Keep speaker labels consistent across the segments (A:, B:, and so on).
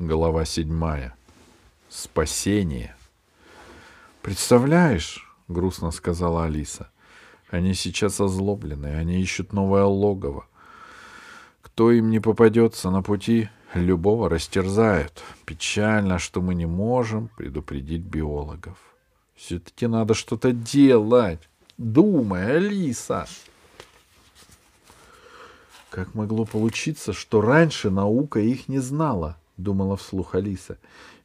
A: Глава седьмая. Спасение. «Представляешь, — грустно сказала Алиса, — они сейчас озлоблены, они ищут новое логово. Кто им не попадется на пути, любого растерзают. Печально, что мы не можем предупредить биологов. Все-таки надо что-то делать. Думай, Алиса!» Как могло получиться, что раньше наука их не знала? Думала вслух Алиса.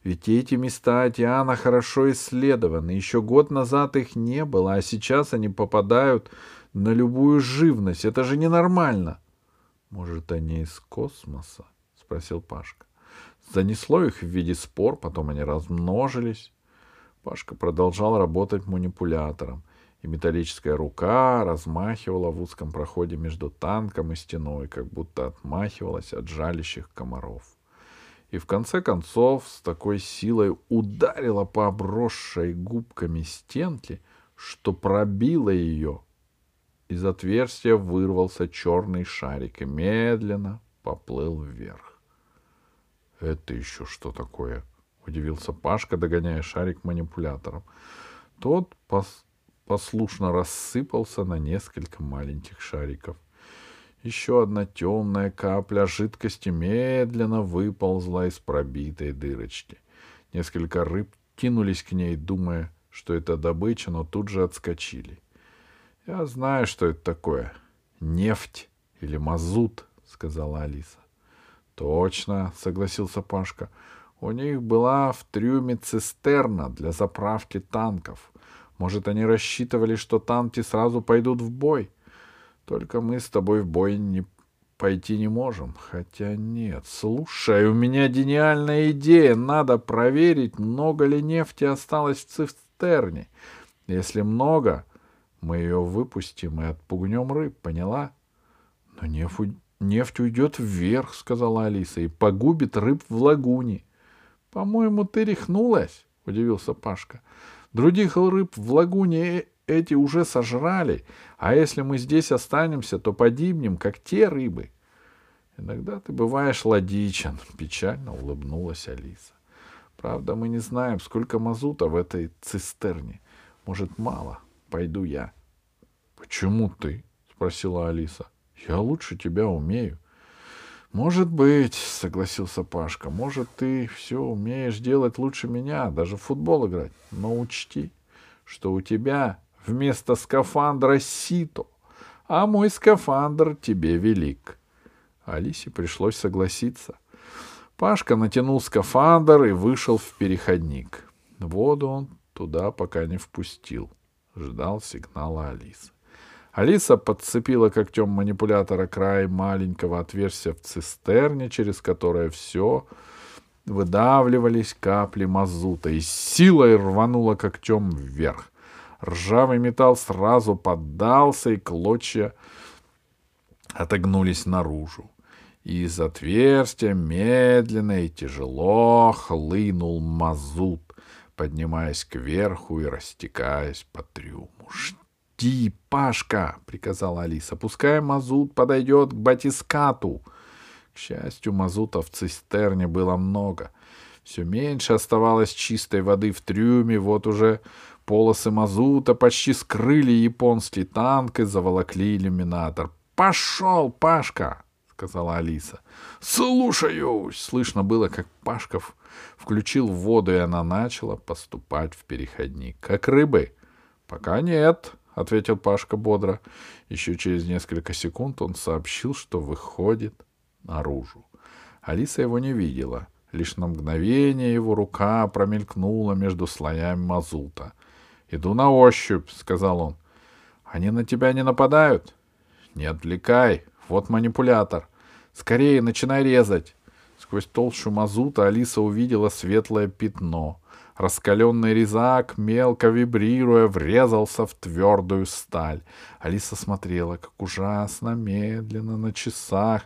A: Ведь эти места океана хорошо исследованы. Еще год назад их не было, а сейчас они попадают на любую живность. Это же ненормально. Может, они из космоса? Спросил Пашка. Занесло их в виде спор, потом они размножились. Пашка продолжал работать манипулятором, и металлическая рука размахивала в узком проходе между танком и стеной, как будто отмахивалась от жалящих комаров и в конце концов с такой силой ударила по обросшей губками стенке, что пробила ее. Из отверстия вырвался черный шарик и медленно поплыл вверх. — Это еще что такое? — удивился Пашка, догоняя шарик манипулятором. Тот пос послушно рассыпался на несколько маленьких шариков. Еще одна темная капля жидкости медленно выползла из пробитой дырочки. Несколько рыб кинулись к ней, думая, что это добыча, но тут же отскочили. — Я знаю, что это такое. Нефть или мазут, — сказала Алиса. — Точно, — согласился Пашка. У них была в трюме цистерна для заправки танков. Может, они рассчитывали, что танки сразу пойдут в бой? Только мы с тобой в бой не пойти не можем. Хотя нет. Слушай, у меня гениальная идея. Надо проверить, много ли нефти осталось в цистерне. Если много, мы ее выпустим и отпугнем рыб, поняла? Но нефть, нефть уйдет вверх, сказала Алиса, и погубит рыб в лагуне. По-моему, ты рехнулась, удивился Пашка. Других рыб в лагуне эти уже сожрали, а если мы здесь останемся, то погибнем, как те рыбы. Иногда ты бываешь ладичен, печально улыбнулась Алиса. Правда, мы не знаем, сколько мазута в этой цистерне. Может, мало. Пойду я. Почему ты? спросила Алиса. Я лучше тебя умею. Может быть, согласился Пашка. Может, ты все умеешь делать лучше меня, даже в футбол играть. Но учти, что у тебя вместо скафандра сито, а мой скафандр тебе велик. Алисе пришлось согласиться. Пашка натянул скафандр и вышел в переходник. Воду он туда пока не впустил. Ждал сигнала Алисы. Алиса подцепила когтем манипулятора край маленького отверстия в цистерне, через которое все выдавливались капли мазута, и силой рванула когтем вверх. Ржавый металл сразу поддался, и клочья отогнулись наружу. Из отверстия медленно и тяжело хлынул мазут, поднимаясь кверху и растекаясь по трюму. «Жди, Пашка!» — приказала Алиса. «Пускай мазут подойдет к батискату!» К счастью, мазута в цистерне было много. Все меньше оставалось чистой воды в трюме, вот уже Полосы мазута почти скрыли японский танк и заволокли иллюминатор. «Пошел, Пашка!» — сказала Алиса. «Слушаюсь!» Слышно было, как Пашков включил воду, и она начала поступать в переходник. «Как рыбы?» «Пока нет», — ответил Пашка бодро. Еще через несколько секунд он сообщил, что выходит наружу. Алиса его не видела. Лишь на мгновение его рука промелькнула между слоями мазута — «Иду на ощупь», — сказал он. «Они на тебя не нападают?» «Не отвлекай. Вот манипулятор. Скорее, начинай резать». Сквозь толщу мазута Алиса увидела светлое пятно. Раскаленный резак, мелко вибрируя, врезался в твердую сталь. Алиса смотрела, как ужасно медленно на часах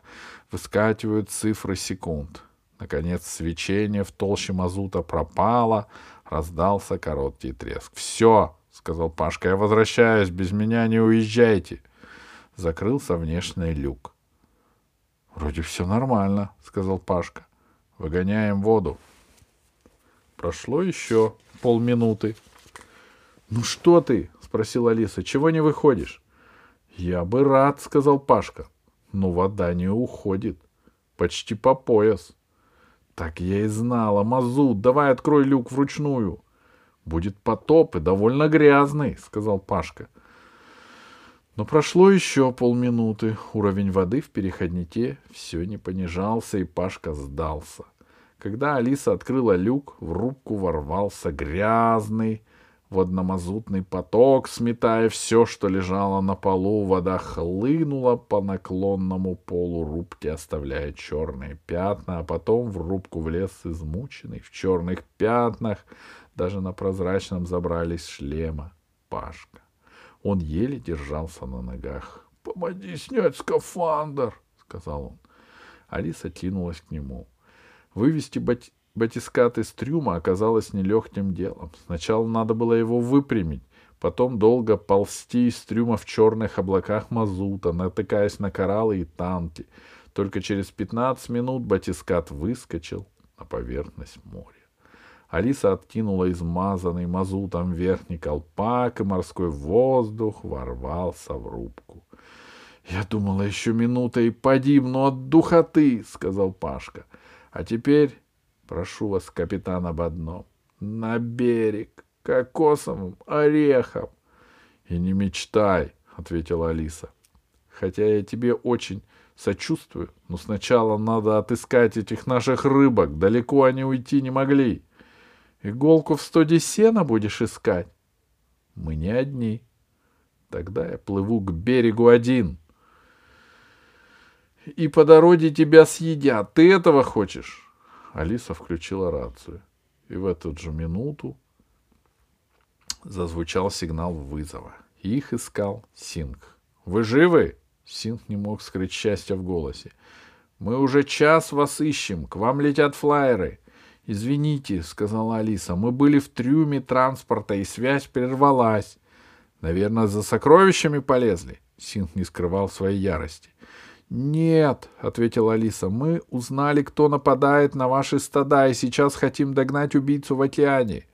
A: выскакивают цифры секунд. Наконец свечение в толще мазута пропало, Раздался короткий треск. «Все!» — сказал Пашка. «Я возвращаюсь. Без меня не уезжайте!» Закрылся внешний люк. «Вроде все нормально», — сказал Пашка. Выгоняем воду. Прошло еще полминуты. «Ну что ты?» — спросила Алиса. «Чего не выходишь?» «Я бы рад», — сказал Пашка. «Но вода не уходит. Почти по пояс». «Так я и знала. Мазут, давай открой люк вручную». «Будет потоп и довольно грязный», — сказал Пашка. Но прошло еще полминуты. Уровень воды в переходнике все не понижался, и Пашка сдался. Когда Алиса открыла люк, в рубку ворвался грязный, водномазутный поток, сметая все, что лежало на полу, вода хлынула по наклонному полу рубки, оставляя черные пятна, а потом в рубку влез измученный в черных пятнах, даже на прозрачном забрались шлема Пашка. Он еле держался на ногах. — Помоги снять скафандр, — сказал он. Алиса кинулась к нему. Вывести бати батискат из трюма оказалось нелегким делом. Сначала надо было его выпрямить, потом долго ползти из трюма в черных облаках мазута, натыкаясь на кораллы и танки. Только через пятнадцать минут батискат выскочил на поверхность моря. Алиса откинула измазанный мазутом верхний колпак, и морской воздух ворвался в рубку. — Я думала, еще минута и погибну от духоты, — сказал Пашка. — А теперь Прошу вас, капитан, об одном. На берег, кокосовым орехом. — И не мечтай, — ответила Алиса. — Хотя я тебе очень сочувствую, но сначала надо отыскать этих наших рыбок. Далеко они уйти не могли. Иголку в стоде сена будешь искать? Мы не одни. Тогда я плыву к берегу один. И по дороге тебя съедят. Ты этого хочешь? Алиса включила рацию. И в эту же минуту зазвучал сигнал вызова. Их искал Синг. «Вы живы?» Синг не мог скрыть счастья в голосе. «Мы уже час вас ищем. К вам летят флайеры». «Извините», — сказала Алиса, — «мы были в трюме транспорта, и связь прервалась». «Наверное, за сокровищами полезли?» Синг не скрывал своей ярости. «Нет», — ответила Алиса, — «мы узнали, кто нападает на ваши стада, и сейчас хотим догнать убийцу в океане».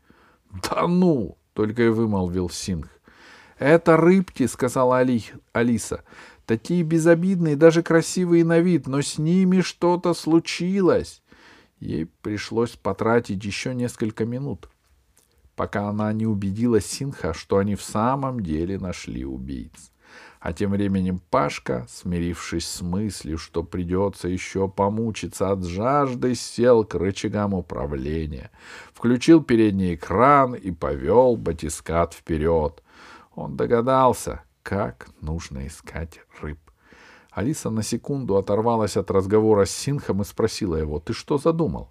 A: «Да ну!» — только и вымолвил Синг. «Это рыбки», — сказала Али... Алиса. «Такие безобидные, даже красивые на вид, но с ними что-то случилось». Ей пришлось потратить еще несколько минут, пока она не убедила Синха, что они в самом деле нашли убийц. А тем временем Пашка, смирившись с мыслью, что придется еще помучиться от жажды, сел к рычагам управления, включил передний экран и повел батискат вперед. Он догадался, как нужно искать рыб. Алиса на секунду оторвалась от разговора с Синхом и спросила его, «Ты что задумал?»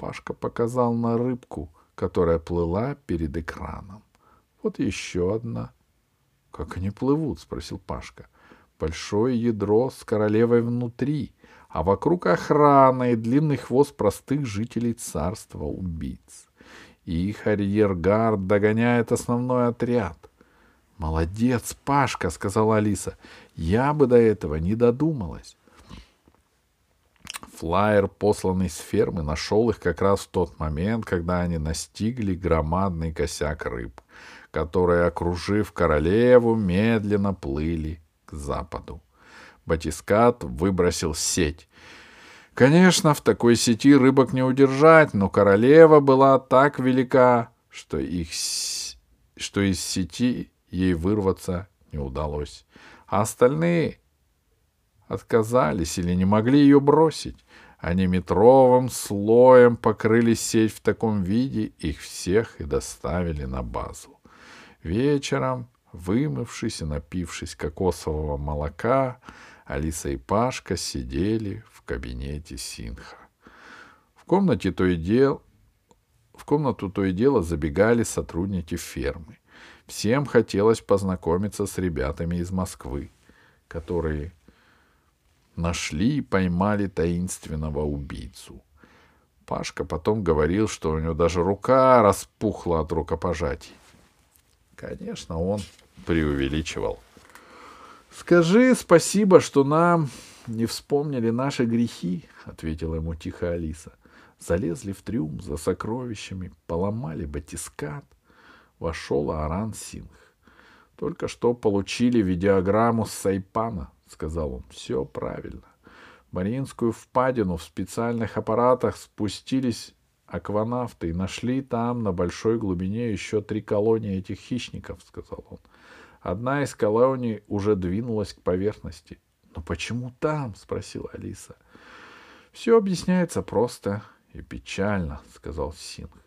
A: Пашка показал на рыбку, которая плыла перед экраном. «Вот еще одна», «Как они плывут?» — спросил Пашка. «Большое ядро с королевой внутри, а вокруг охрана и длинный хвост простых жителей царства убийц. Их арьергард догоняет основной отряд». «Молодец, Пашка!» — сказала Алиса. «Я бы до этого не додумалась». Флайер, посланный с фермы, нашел их как раз в тот момент, когда они настигли громадный косяк рыб которые, окружив королеву, медленно плыли к западу. Батискат выбросил сеть. Конечно, в такой сети рыбок не удержать, но королева была так велика, что, их, что из сети ей вырваться не удалось. А остальные отказались или не могли ее бросить. Они метровым слоем покрыли сеть в таком виде, их всех и доставили на базу. Вечером, вымывшись и напившись кокосового молока, Алиса и Пашка сидели в кабинете Синха. В комнате то и дел... В комнату то и дело забегали сотрудники фермы. Всем хотелось познакомиться с ребятами из Москвы, которые нашли и поймали таинственного убийцу. Пашка потом говорил, что у него даже рука распухла от рукопожатий. Конечно, он преувеличивал. «Скажи спасибо, что нам не вспомнили наши грехи», — ответила ему тихо Алиса. залезли в трюм за сокровищами, поломали батискат. Вошел Аран Сингх. Только что получили видеограмму с Сайпана, сказал он. Все правильно. В Мариинскую впадину в специальных аппаратах спустились акванавты и нашли там на большой глубине еще три колонии этих хищников, сказал он. Одна из колоний уже двинулась к поверхности. Но почему там? спросила Алиса. Все объясняется просто и печально, сказал Синг.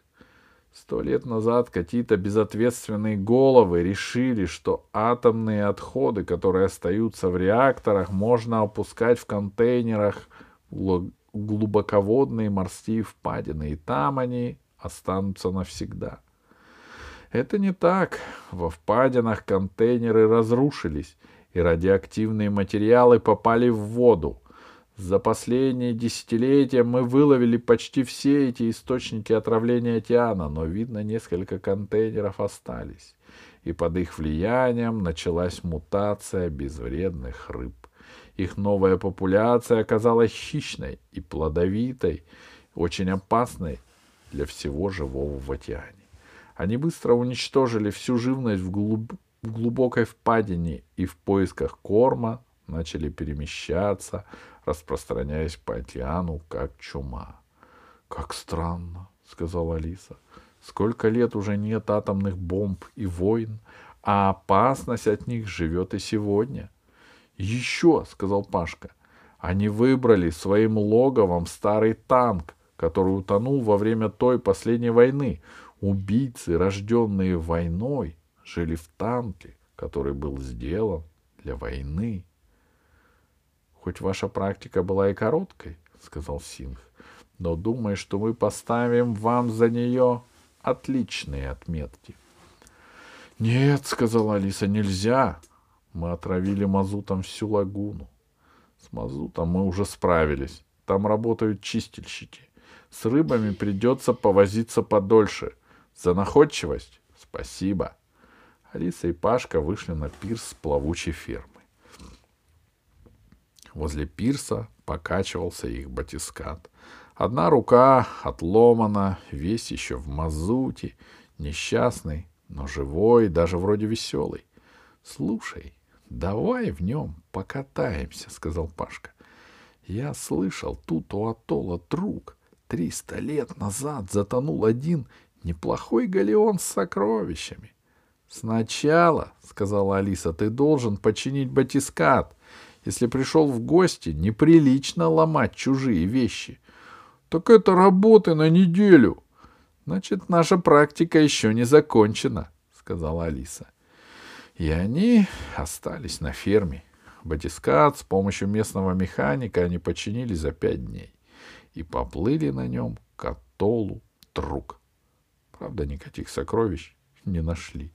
A: Сто лет назад какие-то безответственные головы решили, что атомные отходы, которые остаются в реакторах, можно опускать в контейнерах глубоководные морские впадины, и там они останутся навсегда. Это не так. Во впадинах контейнеры разрушились, и радиоактивные материалы попали в воду. За последние десятилетия мы выловили почти все эти источники отравления океана, но, видно, несколько контейнеров остались, и под их влиянием началась мутация безвредных рыб. Их новая популяция оказалась хищной и плодовитой, очень опасной для всего живого в океане. Они быстро уничтожили всю живность в, глуб... в глубокой впадине и в поисках корма начали перемещаться, распространяясь по океану, как чума. — Как странно, — сказала Алиса. — Сколько лет уже нет атомных бомб и войн, а опасность от них живет и сегодня. — Еще, — сказал Пашка, — они выбрали своим логовом старый танк, который утонул во время той последней войны. Убийцы, рожденные войной, жили в танке, который был сделан для войны. Хоть ваша практика была и короткой, — сказал Сингх, — но думаю, что мы поставим вам за нее отличные отметки. — Нет, — сказала Алиса, — нельзя. Мы отравили мазутом всю лагуну. С мазутом мы уже справились. Там работают чистильщики. С рыбами придется повозиться подольше. За находчивость спасибо. Алиса и Пашка вышли на пирс с плавучей фермы. Возле пирса покачивался их батискат. Одна рука отломана, весь еще в мазуте, несчастный, но живой, даже вроде веселый. — Слушай, давай в нем покатаемся, — сказал Пашка. — Я слышал, тут у атолла друг. Триста лет назад затонул один неплохой галеон с сокровищами. — Сначала, — сказала Алиса, — ты должен починить батискат. Если пришел в гости, неприлично ломать чужие вещи. Так это работы на неделю. Значит, наша практика еще не закончена, сказала Алиса. И они остались на ферме. Батискат с помощью местного механика они починили за пять дней и поплыли на нем к атоллу Трук. Правда, никаких сокровищ не нашли.